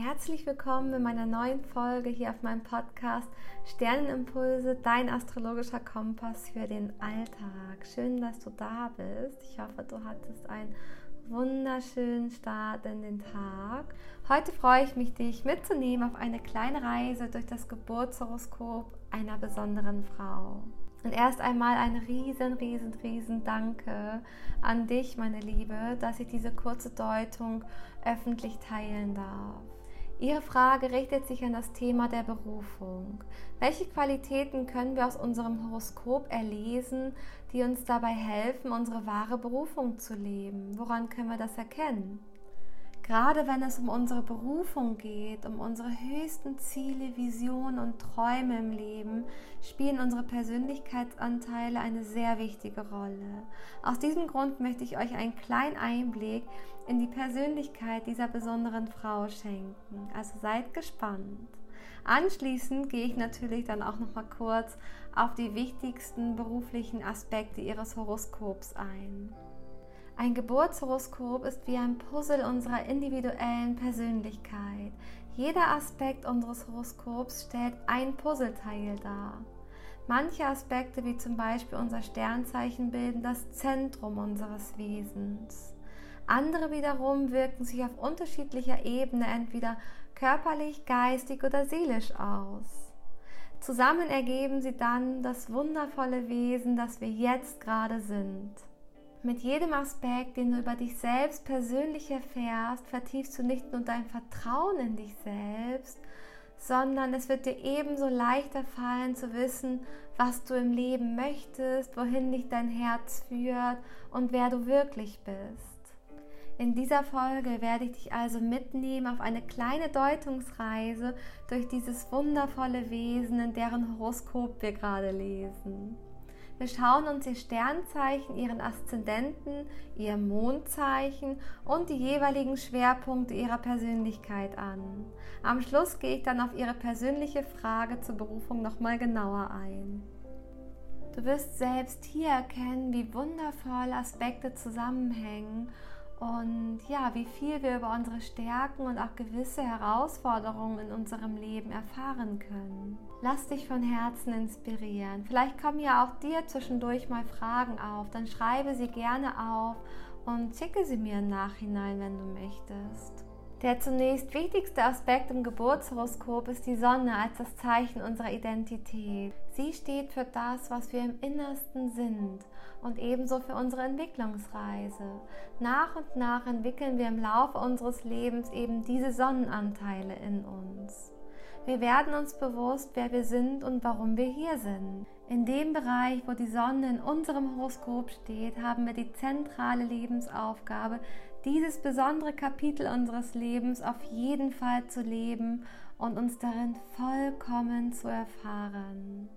Herzlich willkommen in meiner neuen Folge hier auf meinem Podcast Sternenimpulse, dein astrologischer Kompass für den Alltag. Schön, dass du da bist. Ich hoffe, du hattest einen wunderschönen Start in den Tag. Heute freue ich mich, dich mitzunehmen auf eine kleine Reise durch das Geburtshoroskop einer besonderen Frau. Und erst einmal ein riesen, riesen, riesen Danke an dich, meine Liebe, dass ich diese kurze Deutung öffentlich teilen darf. Ihre Frage richtet sich an das Thema der Berufung. Welche Qualitäten können wir aus unserem Horoskop erlesen, die uns dabei helfen, unsere wahre Berufung zu leben? Woran können wir das erkennen? Gerade wenn es um unsere Berufung geht, um unsere höchsten Ziele, Visionen und Träume im Leben, spielen unsere Persönlichkeitsanteile eine sehr wichtige Rolle. Aus diesem Grund möchte ich euch einen kleinen Einblick in die Persönlichkeit dieser besonderen Frau schenken. Also seid gespannt. Anschließend gehe ich natürlich dann auch noch mal kurz auf die wichtigsten beruflichen Aspekte ihres Horoskops ein. Ein Geburtshoroskop ist wie ein Puzzle unserer individuellen Persönlichkeit. Jeder Aspekt unseres Horoskops stellt ein Puzzleteil dar. Manche Aspekte, wie zum Beispiel unser Sternzeichen, bilden das Zentrum unseres Wesens. Andere wiederum wirken sich auf unterschiedlicher Ebene entweder körperlich, geistig oder seelisch aus. Zusammen ergeben sie dann das wundervolle Wesen, das wir jetzt gerade sind. Mit jedem Aspekt, den du über dich selbst persönlich erfährst, vertiefst du nicht nur dein Vertrauen in dich selbst, sondern es wird dir ebenso leichter fallen zu wissen, was du im Leben möchtest, wohin dich dein Herz führt und wer du wirklich bist. In dieser Folge werde ich dich also mitnehmen auf eine kleine Deutungsreise durch dieses wundervolle Wesen, in deren Horoskop wir gerade lesen. Wir schauen uns ihr Sternzeichen, ihren Aszendenten, ihr Mondzeichen und die jeweiligen Schwerpunkte ihrer Persönlichkeit an. Am Schluss gehe ich dann auf ihre persönliche Frage zur Berufung nochmal genauer ein. Du wirst selbst hier erkennen, wie wundervoll Aspekte zusammenhängen und ja, wie viel wir über unsere Stärken und auch gewisse Herausforderungen in unserem Leben erfahren können. Lass dich von Herzen inspirieren. Vielleicht kommen ja auch dir zwischendurch mal Fragen auf, dann schreibe sie gerne auf und schicke sie mir im Nachhinein, wenn du möchtest. Der zunächst wichtigste Aspekt im Geburtshoroskop ist die Sonne als das Zeichen unserer Identität. Sie steht für das, was wir im Innersten sind und ebenso für unsere Entwicklungsreise. Nach und nach entwickeln wir im Laufe unseres Lebens eben diese Sonnenanteile in uns. Wir werden uns bewusst, wer wir sind und warum wir hier sind. In dem Bereich, wo die Sonne in unserem Horoskop steht, haben wir die zentrale Lebensaufgabe, dieses besondere Kapitel unseres Lebens auf jeden Fall zu leben und uns darin vollkommen zu erfahren.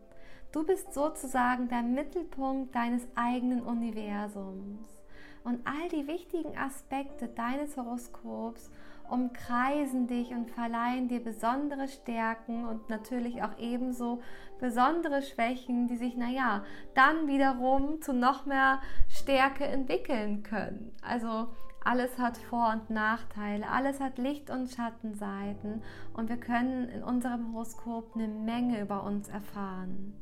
Du bist sozusagen der Mittelpunkt deines eigenen Universums. Und all die wichtigen Aspekte deines Horoskops umkreisen dich und verleihen dir besondere Stärken und natürlich auch ebenso besondere Schwächen, die sich, naja, dann wiederum zu noch mehr Stärke entwickeln können. Also alles hat Vor- und Nachteile, alles hat Licht- und Schattenseiten und wir können in unserem Horoskop eine Menge über uns erfahren.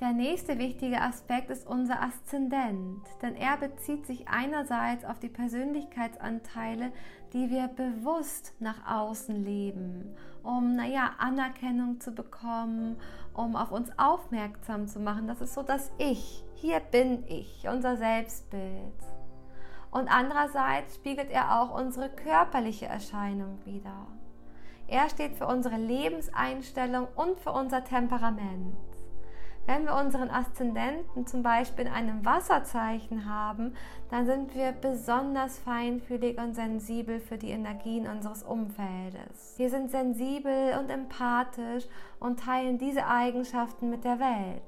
Der nächste wichtige Aspekt ist unser Aszendent, denn er bezieht sich einerseits auf die Persönlichkeitsanteile, die wir bewusst nach außen leben, um naja, Anerkennung zu bekommen, um auf uns aufmerksam zu machen. Das ist so das Ich. Hier bin ich, unser Selbstbild. Und andererseits spiegelt er auch unsere körperliche Erscheinung wider. Er steht für unsere Lebenseinstellung und für unser Temperament. Wenn wir unseren Aszendenten zum Beispiel in einem Wasserzeichen haben, dann sind wir besonders feinfühlig und sensibel für die Energien unseres Umfeldes. Wir sind sensibel und empathisch und teilen diese Eigenschaften mit der Welt.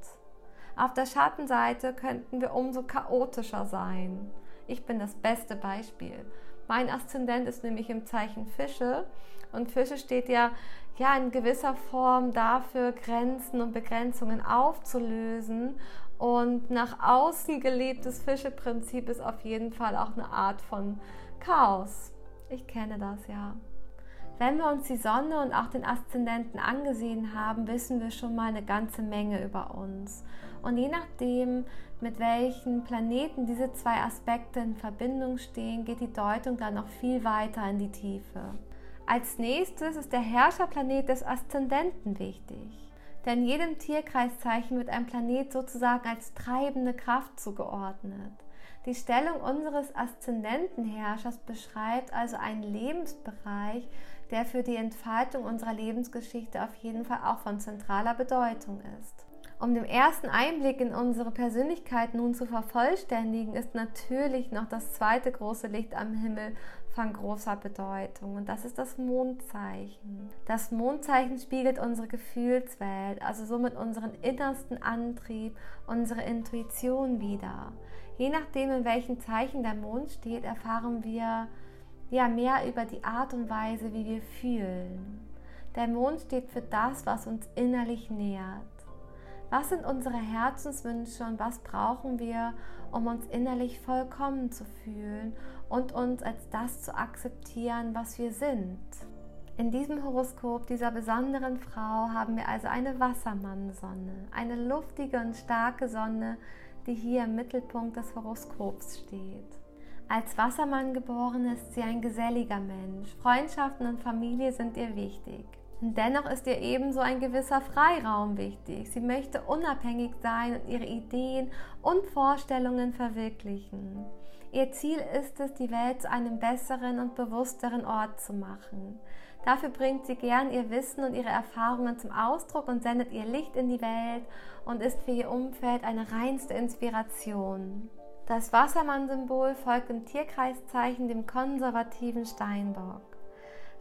Auf der Schattenseite könnten wir umso chaotischer sein. Ich bin das beste Beispiel. Mein Aszendent ist nämlich im Zeichen Fische und Fische steht ja ja in gewisser Form dafür, Grenzen und Begrenzungen aufzulösen. Und nach außen gelebtes Fischeprinzip ist auf jeden Fall auch eine Art von Chaos. Ich kenne das ja. Wenn wir uns die Sonne und auch den Aszendenten angesehen haben, wissen wir schon mal eine ganze Menge über uns. Und je nachdem, mit welchen Planeten diese zwei Aspekte in Verbindung stehen, geht die Deutung dann noch viel weiter in die Tiefe. Als nächstes ist der Herrscherplanet des Aszendenten wichtig. Denn jedem Tierkreiszeichen wird ein Planet sozusagen als treibende Kraft zugeordnet. Die Stellung unseres Aszendentenherrschers beschreibt also einen Lebensbereich, der für die Entfaltung unserer Lebensgeschichte auf jeden Fall auch von zentraler Bedeutung ist. Um den ersten Einblick in unsere Persönlichkeit nun zu vervollständigen, ist natürlich noch das zweite große Licht am Himmel von großer Bedeutung und das ist das Mondzeichen. Das Mondzeichen spiegelt unsere Gefühlswelt, also somit unseren innersten Antrieb, unsere Intuition wider. Je nachdem, in welchem Zeichen der Mond steht, erfahren wir ja mehr über die Art und Weise, wie wir fühlen. Der Mond steht für das, was uns innerlich nährt. Was sind unsere Herzenswünsche und was brauchen wir, um uns innerlich vollkommen zu fühlen und uns als das zu akzeptieren, was wir sind? In diesem Horoskop dieser besonderen Frau haben wir also eine Wassermannsonne, eine luftige und starke Sonne, die hier im Mittelpunkt des Horoskops steht. Als Wassermann geboren ist sie ein geselliger Mensch. Freundschaften und Familie sind ihr wichtig. Dennoch ist ihr ebenso ein gewisser Freiraum wichtig. Sie möchte unabhängig sein und ihre Ideen und Vorstellungen verwirklichen. Ihr Ziel ist es, die Welt zu einem besseren und bewussteren Ort zu machen. Dafür bringt sie gern ihr Wissen und ihre Erfahrungen zum Ausdruck und sendet ihr Licht in die Welt und ist für ihr Umfeld eine reinste Inspiration. Das Wassermann-Symbol folgt im Tierkreiszeichen dem konservativen Steinbock.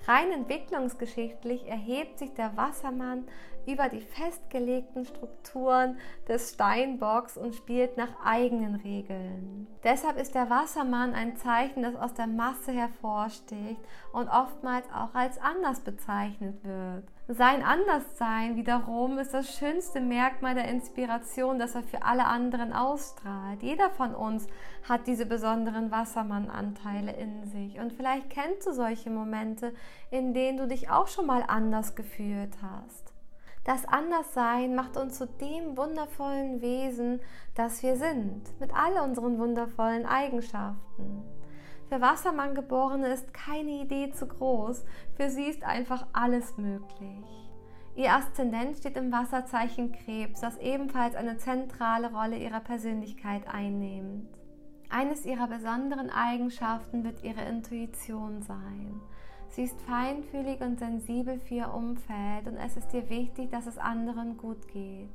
Rein entwicklungsgeschichtlich erhebt sich der Wassermann über die festgelegten Strukturen des Steinbocks und spielt nach eigenen Regeln. Deshalb ist der Wassermann ein Zeichen, das aus der Masse hervorsticht und oftmals auch als anders bezeichnet wird. Sein Anderssein wiederum ist das schönste Merkmal der Inspiration, das er für alle anderen ausstrahlt. Jeder von uns hat diese besonderen Wassermann-Anteile in sich. Und vielleicht kennst du solche Momente, in denen du dich auch schon mal anders gefühlt hast. Das Anderssein macht uns zu dem wundervollen Wesen, das wir sind, mit all unseren wundervollen Eigenschaften. Für Wassermann geborene ist keine Idee zu groß, für sie ist einfach alles möglich. Ihr Aszendent steht im Wasserzeichen Krebs, das ebenfalls eine zentrale Rolle ihrer Persönlichkeit einnimmt. Eines ihrer besonderen Eigenschaften wird ihre Intuition sein. Sie ist feinfühlig und sensibel für ihr Umfeld und es ist ihr wichtig, dass es anderen gut geht.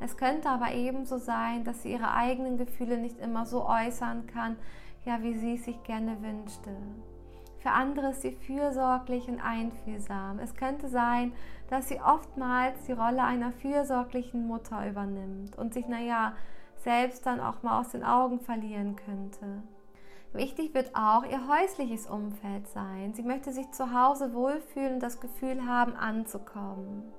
Es könnte aber ebenso sein, dass sie ihre eigenen Gefühle nicht immer so äußern kann, ja, wie sie es sich gerne wünschte. Für andere ist sie fürsorglich und einfühlsam. Es könnte sein, dass sie oftmals die Rolle einer fürsorglichen Mutter übernimmt und sich, naja, selbst dann auch mal aus den Augen verlieren könnte. Wichtig wird auch ihr häusliches Umfeld sein. Sie möchte sich zu Hause wohlfühlen und das Gefühl haben, anzukommen.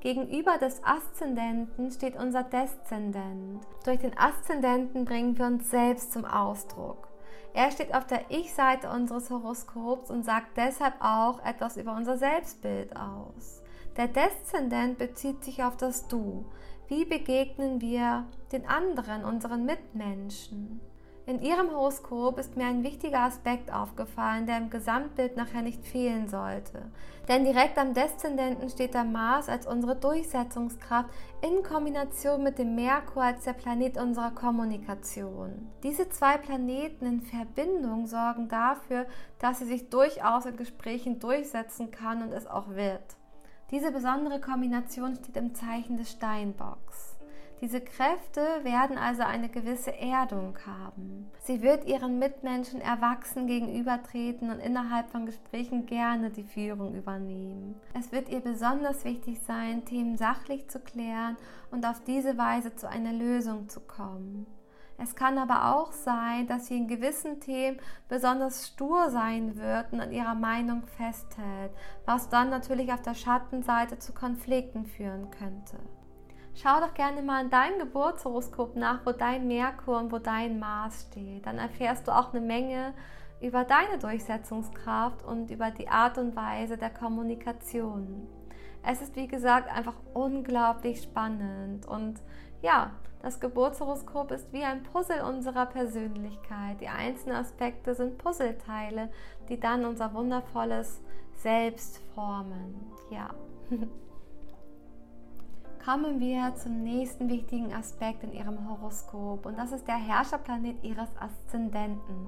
Gegenüber des Aszendenten steht unser Deszendent. Durch den Aszendenten bringen wir uns selbst zum Ausdruck. Er steht auf der Ich-Seite unseres Horoskops und sagt deshalb auch etwas über unser Selbstbild aus. Der Deszendent bezieht sich auf das Du. Wie begegnen wir den anderen, unseren Mitmenschen? In Ihrem Horoskop ist mir ein wichtiger Aspekt aufgefallen, der im Gesamtbild nachher nicht fehlen sollte. Denn direkt am Deszendenten steht der Mars als unsere Durchsetzungskraft in Kombination mit dem Merkur als der Planet unserer Kommunikation. Diese zwei Planeten in Verbindung sorgen dafür, dass sie sich durchaus in Gesprächen durchsetzen kann und es auch wird. Diese besondere Kombination steht im Zeichen des Steinbocks. Diese Kräfte werden also eine gewisse Erdung haben. Sie wird ihren Mitmenschen erwachsen gegenübertreten und innerhalb von Gesprächen gerne die Führung übernehmen. Es wird ihr besonders wichtig sein, Themen sachlich zu klären und auf diese Weise zu einer Lösung zu kommen. Es kann aber auch sein, dass sie in gewissen Themen besonders stur sein wird und an ihrer Meinung festhält, was dann natürlich auf der Schattenseite zu Konflikten führen könnte. Schau doch gerne mal in deinem Geburtshoroskop nach, wo dein Merkur und wo dein Mars steht. Dann erfährst du auch eine Menge über deine Durchsetzungskraft und über die Art und Weise der Kommunikation. Es ist wie gesagt einfach unglaublich spannend und ja, das Geburtshoroskop ist wie ein Puzzle unserer Persönlichkeit. Die einzelnen Aspekte sind Puzzleteile, die dann unser wundervolles Selbst formen. Ja. Kommen wir zum nächsten wichtigen Aspekt in Ihrem Horoskop und das ist der Herrscherplanet Ihres Aszendenten.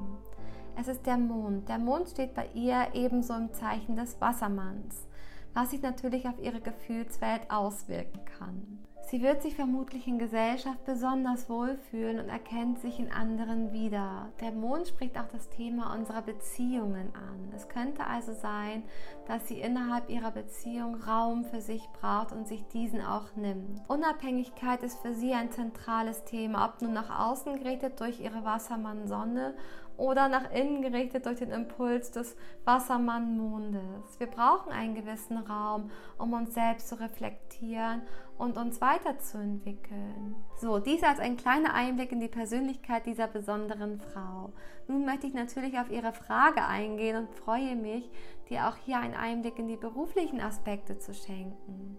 Es ist der Mond. Der Mond steht bei ihr ebenso im Zeichen des Wassermanns, was sich natürlich auf ihre Gefühlswelt auswirken kann. Sie wird sich vermutlich in Gesellschaft besonders wohlfühlen und erkennt sich in anderen wieder. Der Mond spricht auch das Thema unserer Beziehungen an. Es könnte also sein, dass sie innerhalb ihrer Beziehung Raum für sich braucht und sich diesen auch nimmt. Unabhängigkeit ist für sie ein zentrales Thema, ob nun nach außen gerichtet durch ihre Wassermann-Sonne oder nach innen gerichtet durch den Impuls des Wassermann-Mondes. Wir brauchen einen gewissen Raum, um uns selbst zu reflektieren und uns weiterzuentwickeln. So, dies als ein kleiner Einblick in die Persönlichkeit dieser besonderen Frau. Nun möchte ich natürlich auf Ihre Frage eingehen und freue mich, dir auch hier einen Einblick in die beruflichen Aspekte zu schenken.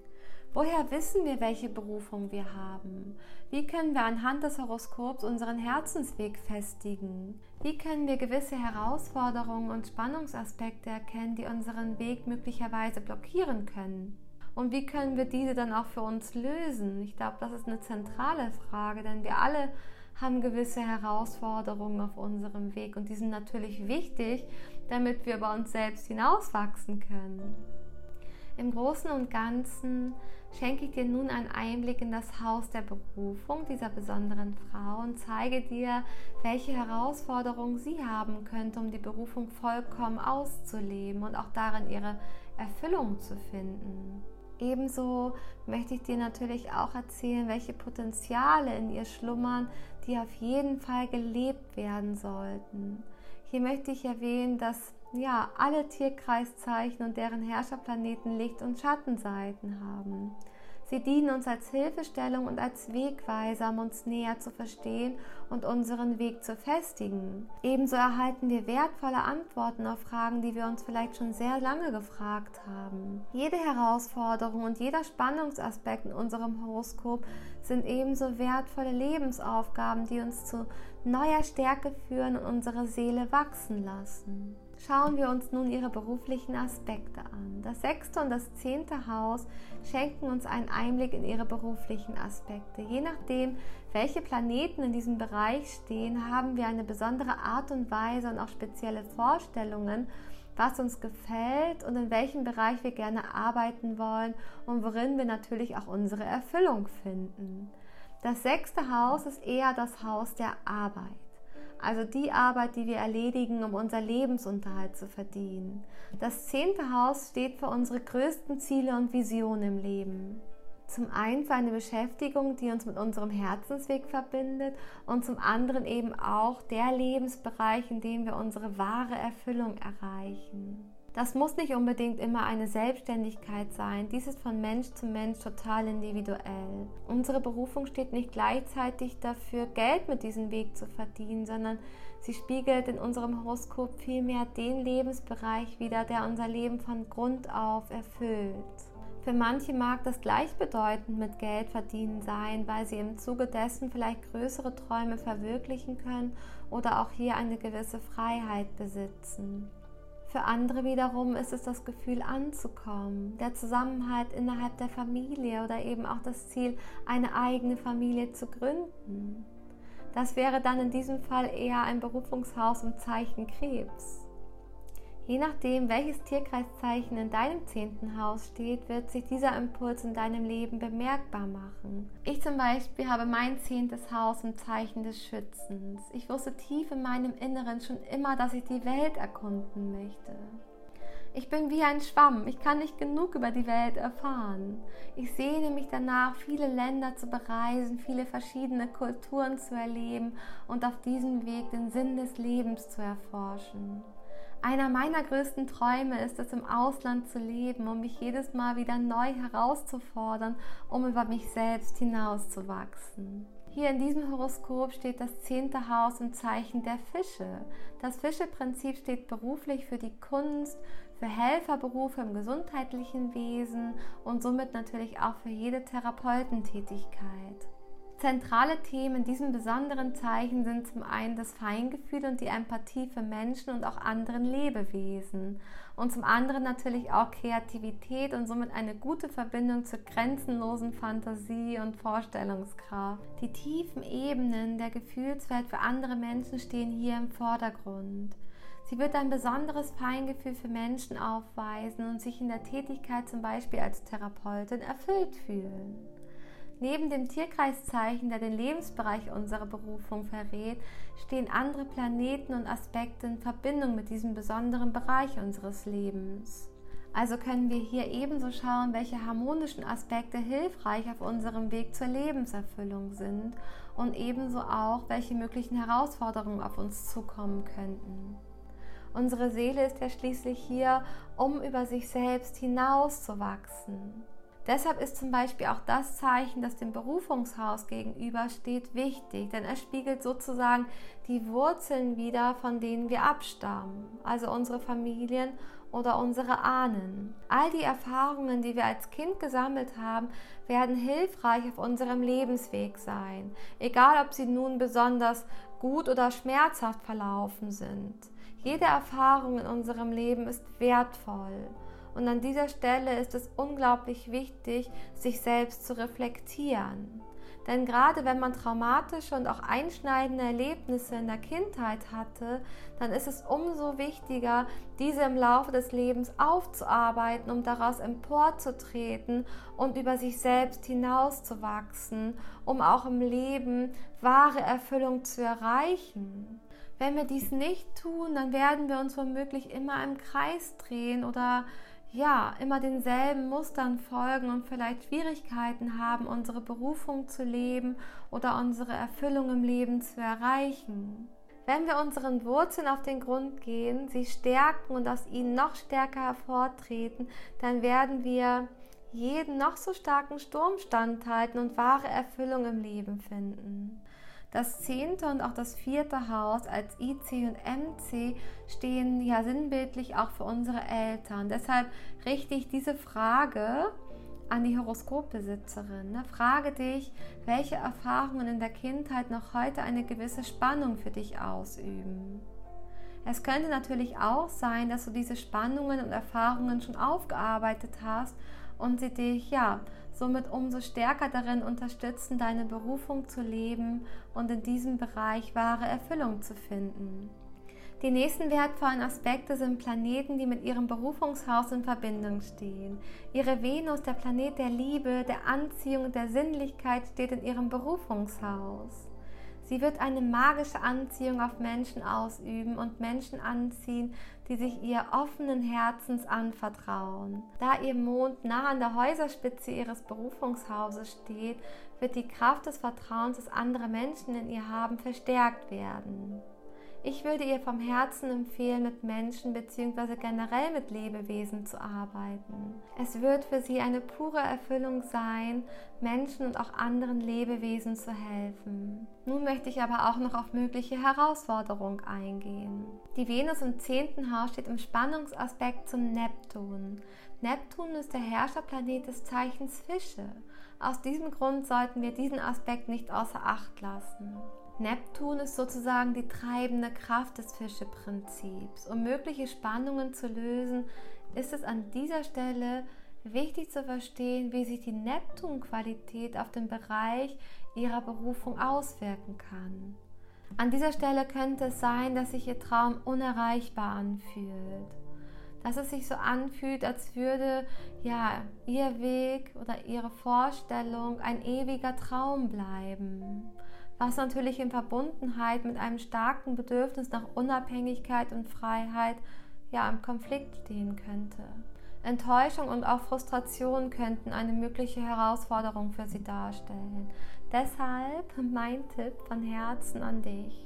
Woher wissen wir, welche Berufung wir haben? Wie können wir anhand des Horoskops unseren Herzensweg festigen? Wie können wir gewisse Herausforderungen und Spannungsaspekte erkennen, die unseren Weg möglicherweise blockieren können? Und wie können wir diese dann auch für uns lösen? Ich glaube, das ist eine zentrale Frage, denn wir alle haben gewisse Herausforderungen auf unserem Weg und die sind natürlich wichtig, damit wir über uns selbst hinauswachsen können. Im Großen und Ganzen schenke ich dir nun einen Einblick in das Haus der Berufung dieser besonderen Frau und zeige dir, welche Herausforderungen sie haben könnte, um die Berufung vollkommen auszuleben und auch darin ihre Erfüllung zu finden. Ebenso möchte ich dir natürlich auch erzählen, welche Potenziale in ihr schlummern, die auf jeden Fall gelebt werden sollten. Hier möchte ich erwähnen, dass ja, alle Tierkreiszeichen und deren Herrscherplaneten Licht- und Schattenseiten haben. Sie dienen uns als Hilfestellung und als Wegweiser, um uns näher zu verstehen und unseren Weg zu festigen. Ebenso erhalten wir wertvolle Antworten auf Fragen, die wir uns vielleicht schon sehr lange gefragt haben. Jede Herausforderung und jeder Spannungsaspekt in unserem Horoskop sind ebenso wertvolle Lebensaufgaben, die uns zu neuer Stärke führen und unsere Seele wachsen lassen. Schauen wir uns nun ihre beruflichen Aspekte an. Das sechste und das zehnte Haus schenken uns einen Einblick in ihre beruflichen Aspekte. Je nachdem, welche Planeten in diesem Bereich stehen, haben wir eine besondere Art und Weise und auch spezielle Vorstellungen, was uns gefällt und in welchem Bereich wir gerne arbeiten wollen und worin wir natürlich auch unsere Erfüllung finden. Das sechste Haus ist eher das Haus der Arbeit also die Arbeit, die wir erledigen, um unser Lebensunterhalt zu verdienen. Das zehnte Haus steht für unsere größten Ziele und Visionen im Leben. Zum einen für eine Beschäftigung, die uns mit unserem Herzensweg verbindet und zum anderen eben auch der Lebensbereich, in dem wir unsere wahre Erfüllung erreichen. Das muss nicht unbedingt immer eine Selbstständigkeit sein. Dies ist von Mensch zu Mensch total individuell. Unsere Berufung steht nicht gleichzeitig dafür, Geld mit diesem Weg zu verdienen, sondern sie spiegelt in unserem Horoskop vielmehr den Lebensbereich wider, der unser Leben von Grund auf erfüllt. Für manche mag das gleichbedeutend mit Geld verdienen sein, weil sie im Zuge dessen vielleicht größere Träume verwirklichen können oder auch hier eine gewisse Freiheit besitzen. Für andere wiederum ist es das Gefühl anzukommen, der Zusammenhalt innerhalb der Familie oder eben auch das Ziel, eine eigene Familie zu gründen. Das wäre dann in diesem Fall eher ein Berufungshaus im Zeichen Krebs. Je nachdem, welches Tierkreiszeichen in deinem zehnten Haus steht, wird sich dieser Impuls in deinem Leben bemerkbar machen. Ich zum Beispiel habe mein zehntes Haus im Zeichen des Schützens. Ich wusste tief in meinem Inneren schon immer, dass ich die Welt erkunden möchte. Ich bin wie ein Schwamm, ich kann nicht genug über die Welt erfahren. Ich sehne mich danach, viele Länder zu bereisen, viele verschiedene Kulturen zu erleben und auf diesem Weg den Sinn des Lebens zu erforschen. Einer meiner größten Träume ist es, im Ausland zu leben, um mich jedes Mal wieder neu herauszufordern, um über mich selbst hinauszuwachsen. Hier in diesem Horoskop steht das zehnte Haus im Zeichen der Fische. Das Fischeprinzip steht beruflich für die Kunst, für Helferberufe im gesundheitlichen Wesen und somit natürlich auch für jede Therapeutentätigkeit. Zentrale Themen in diesem besonderen Zeichen sind zum einen das Feingefühl und die Empathie für Menschen und auch anderen Lebewesen und zum anderen natürlich auch Kreativität und somit eine gute Verbindung zur grenzenlosen Fantasie und Vorstellungskraft. Die tiefen Ebenen der Gefühlswelt für andere Menschen stehen hier im Vordergrund. Sie wird ein besonderes Feingefühl für Menschen aufweisen und sich in der Tätigkeit zum Beispiel als Therapeutin erfüllt fühlen. Neben dem Tierkreiszeichen, der den Lebensbereich unserer Berufung verrät, stehen andere Planeten und Aspekte in Verbindung mit diesem besonderen Bereich unseres Lebens. Also können wir hier ebenso schauen, welche harmonischen Aspekte hilfreich auf unserem Weg zur Lebenserfüllung sind und ebenso auch, welche möglichen Herausforderungen auf uns zukommen könnten. Unsere Seele ist ja schließlich hier, um über sich selbst hinauszuwachsen. Deshalb ist zum Beispiel auch das Zeichen, das dem Berufungshaus gegenübersteht, wichtig, denn es spiegelt sozusagen die Wurzeln wider, von denen wir abstammen, also unsere Familien oder unsere Ahnen. All die Erfahrungen, die wir als Kind gesammelt haben, werden hilfreich auf unserem Lebensweg sein, egal ob sie nun besonders gut oder schmerzhaft verlaufen sind. Jede Erfahrung in unserem Leben ist wertvoll und an dieser Stelle ist es unglaublich wichtig, sich selbst zu reflektieren. Denn gerade wenn man traumatische und auch einschneidende Erlebnisse in der Kindheit hatte, dann ist es umso wichtiger, diese im Laufe des Lebens aufzuarbeiten, um daraus emporzutreten und über sich selbst hinauszuwachsen, um auch im Leben wahre Erfüllung zu erreichen. Wenn wir dies nicht tun, dann werden wir uns womöglich immer im Kreis drehen oder ja, immer denselben Mustern folgen und vielleicht Schwierigkeiten haben, unsere Berufung zu leben oder unsere Erfüllung im Leben zu erreichen. Wenn wir unseren Wurzeln auf den Grund gehen, sie stärken und aus ihnen noch stärker hervortreten, dann werden wir jeden noch so starken Sturm standhalten und wahre Erfüllung im Leben finden. Das zehnte und auch das vierte Haus als IC und MC stehen ja sinnbildlich auch für unsere Eltern. Deshalb richte ich diese Frage an die Horoskopbesitzerin. Ne? Frage dich, welche Erfahrungen in der Kindheit noch heute eine gewisse Spannung für dich ausüben. Es könnte natürlich auch sein, dass du diese Spannungen und Erfahrungen schon aufgearbeitet hast und sie dich ja somit umso stärker darin unterstützen, deine Berufung zu leben und in diesem Bereich wahre Erfüllung zu finden. Die nächsten wertvollen Aspekte sind Planeten, die mit ihrem Berufungshaus in Verbindung stehen. Ihre Venus, der Planet der Liebe, der Anziehung und der Sinnlichkeit, steht in ihrem Berufungshaus. Sie wird eine magische Anziehung auf Menschen ausüben und Menschen anziehen, die sich ihr offenen Herzens anvertrauen. Da ihr Mond nah an der Häuserspitze ihres Berufungshauses steht, wird die Kraft des Vertrauens, das andere Menschen in ihr haben, verstärkt werden. Ich würde ihr vom Herzen empfehlen, mit Menschen bzw. generell mit Lebewesen zu arbeiten. Es wird für sie eine pure Erfüllung sein, Menschen und auch anderen Lebewesen zu helfen. Nun möchte ich aber auch noch auf mögliche Herausforderungen eingehen. Die Venus im zehnten Haus steht im Spannungsaspekt zum Neptun. Neptun ist der Herrscherplanet des Zeichens Fische. Aus diesem Grund sollten wir diesen Aspekt nicht außer Acht lassen. Neptun ist sozusagen die treibende Kraft des Fischeprinzips. Um mögliche Spannungen zu lösen, ist es an dieser Stelle wichtig zu verstehen, wie sich die Neptun-Qualität auf den Bereich ihrer Berufung auswirken kann. An dieser Stelle könnte es sein, dass sich ihr Traum unerreichbar anfühlt. Dass es sich so anfühlt, als würde ja ihr Weg oder ihre Vorstellung ein ewiger Traum bleiben was natürlich in Verbundenheit mit einem starken Bedürfnis nach Unabhängigkeit und Freiheit ja im Konflikt stehen könnte. Enttäuschung und auch Frustration könnten eine mögliche Herausforderung für sie darstellen. Deshalb mein Tipp von Herzen an dich.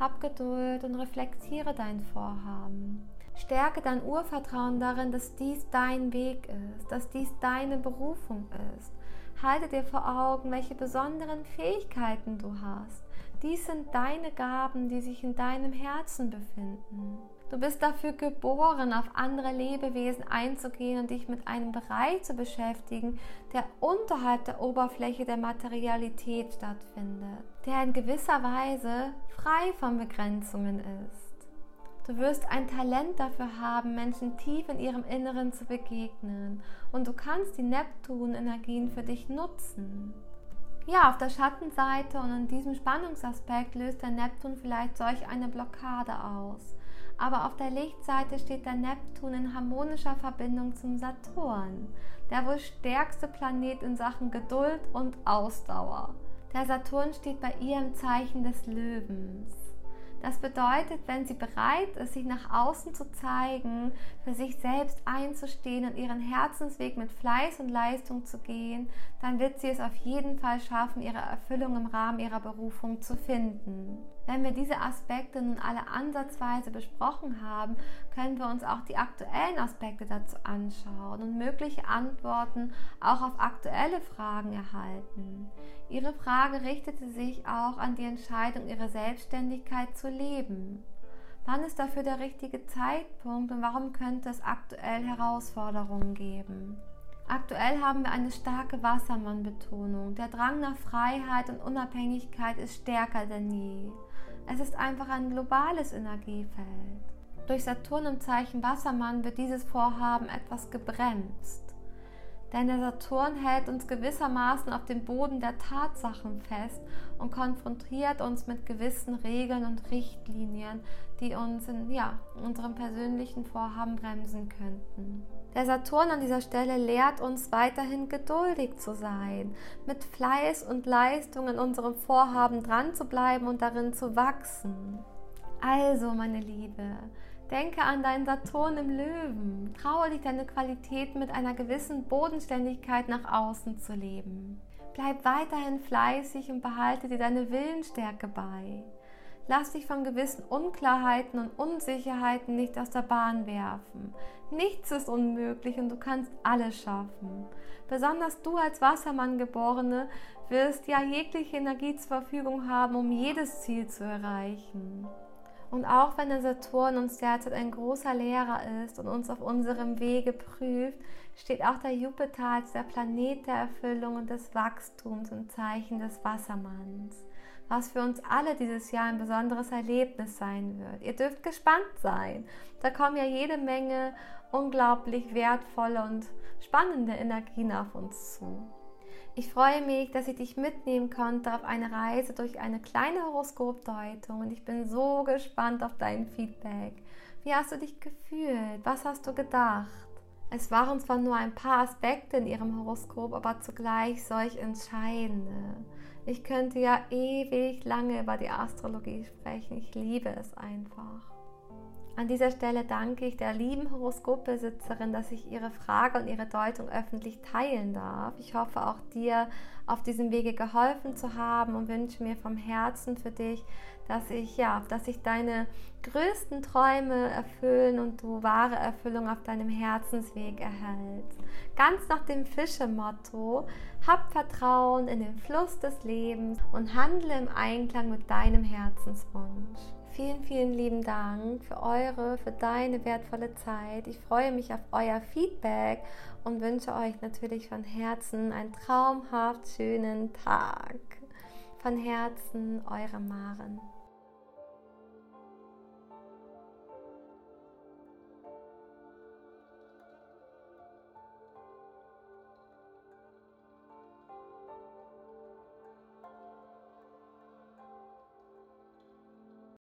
Hab Geduld und reflektiere dein Vorhaben. Stärke dein Urvertrauen darin, dass dies dein Weg ist, dass dies deine Berufung ist halte dir vor Augen, welche besonderen Fähigkeiten du hast. Dies sind deine Gaben, die sich in deinem Herzen befinden. Du bist dafür geboren, auf andere Lebewesen einzugehen und dich mit einem Bereich zu beschäftigen, der unterhalb der Oberfläche der Materialität stattfindet, der in gewisser Weise frei von Begrenzungen ist. Du wirst ein Talent dafür haben, Menschen tief in ihrem Inneren zu begegnen und du kannst die Neptun-Energien für dich nutzen. Ja, auf der Schattenseite und in diesem Spannungsaspekt löst der Neptun vielleicht solch eine Blockade aus aber auf der Lichtseite steht der Neptun in harmonischer Verbindung zum Saturn, der wohl stärkste Planet in Sachen Geduld und Ausdauer. Der Saturn steht bei ihr im Zeichen des Löwens. Das bedeutet, wenn sie bereit ist, sich nach außen zu zeigen, für sich selbst einzustehen und ihren Herzensweg mit Fleiß und Leistung zu gehen, dann wird sie es auf jeden Fall schaffen, ihre Erfüllung im Rahmen ihrer Berufung zu finden. Wenn wir diese Aspekte nun alle ansatzweise besprochen haben, können wir uns auch die aktuellen Aspekte dazu anschauen und mögliche Antworten auch auf aktuelle Fragen erhalten. Ihre Frage richtete sich auch an die Entscheidung, ihre Selbstständigkeit zu leben. Wann ist dafür der richtige Zeitpunkt und warum könnte es aktuell Herausforderungen geben? Aktuell haben wir eine starke Wassermann-Betonung. Der Drang nach Freiheit und Unabhängigkeit ist stärker denn je. Es ist einfach ein globales Energiefeld. Durch Saturn im Zeichen Wassermann wird dieses Vorhaben etwas gebremst. Denn der Saturn hält uns gewissermaßen auf dem Boden der Tatsachen fest und konfrontiert uns mit gewissen Regeln und Richtlinien, die uns in ja, unserem persönlichen Vorhaben bremsen könnten. Der Saturn an dieser Stelle lehrt uns weiterhin geduldig zu sein, mit Fleiß und Leistung in unserem Vorhaben dran zu bleiben und darin zu wachsen. Also, meine Liebe, Denke an deinen Saturn im Löwen. Traue dich, deine Qualität mit einer gewissen Bodenständigkeit nach außen zu leben. Bleib weiterhin fleißig und behalte dir deine Willensstärke bei. Lass dich von gewissen Unklarheiten und Unsicherheiten nicht aus der Bahn werfen. Nichts ist unmöglich und du kannst alles schaffen. Besonders du als Wassermann-Geborene wirst ja jegliche Energie zur Verfügung haben, um jedes Ziel zu erreichen. Und auch wenn der Saturn uns derzeit ein großer Lehrer ist und uns auf unserem Wege prüft, steht auch der Jupiter als der Planet der Erfüllung und des Wachstums im Zeichen des Wassermanns, was für uns alle dieses Jahr ein besonderes Erlebnis sein wird. Ihr dürft gespannt sein. Da kommen ja jede Menge unglaublich wertvolle und spannende Energien auf uns zu. Ich freue mich, dass ich dich mitnehmen konnte auf eine Reise durch eine kleine Horoskopdeutung und ich bin so gespannt auf dein Feedback. Wie hast du dich gefühlt? Was hast du gedacht? Es waren zwar nur ein paar Aspekte in ihrem Horoskop, aber zugleich solch entscheidende. Ich könnte ja ewig lange über die Astrologie sprechen. Ich liebe es einfach. An dieser Stelle danke ich der lieben Horoskopbesitzerin, dass ich ihre Frage und ihre Deutung öffentlich teilen darf. Ich hoffe auch dir auf diesem Wege geholfen zu haben und wünsche mir vom Herzen für dich, dass ich ja, dass sich deine größten Träume erfüllen und du wahre Erfüllung auf deinem Herzensweg erhältst. Ganz nach dem Fische-Motto: Hab Vertrauen in den Fluss des Lebens und handle im Einklang mit deinem Herzenswunsch. Vielen, vielen lieben Dank für eure, für deine wertvolle Zeit. Ich freue mich auf euer Feedback und wünsche euch natürlich von Herzen einen traumhaft schönen Tag. Von Herzen, eure Maren.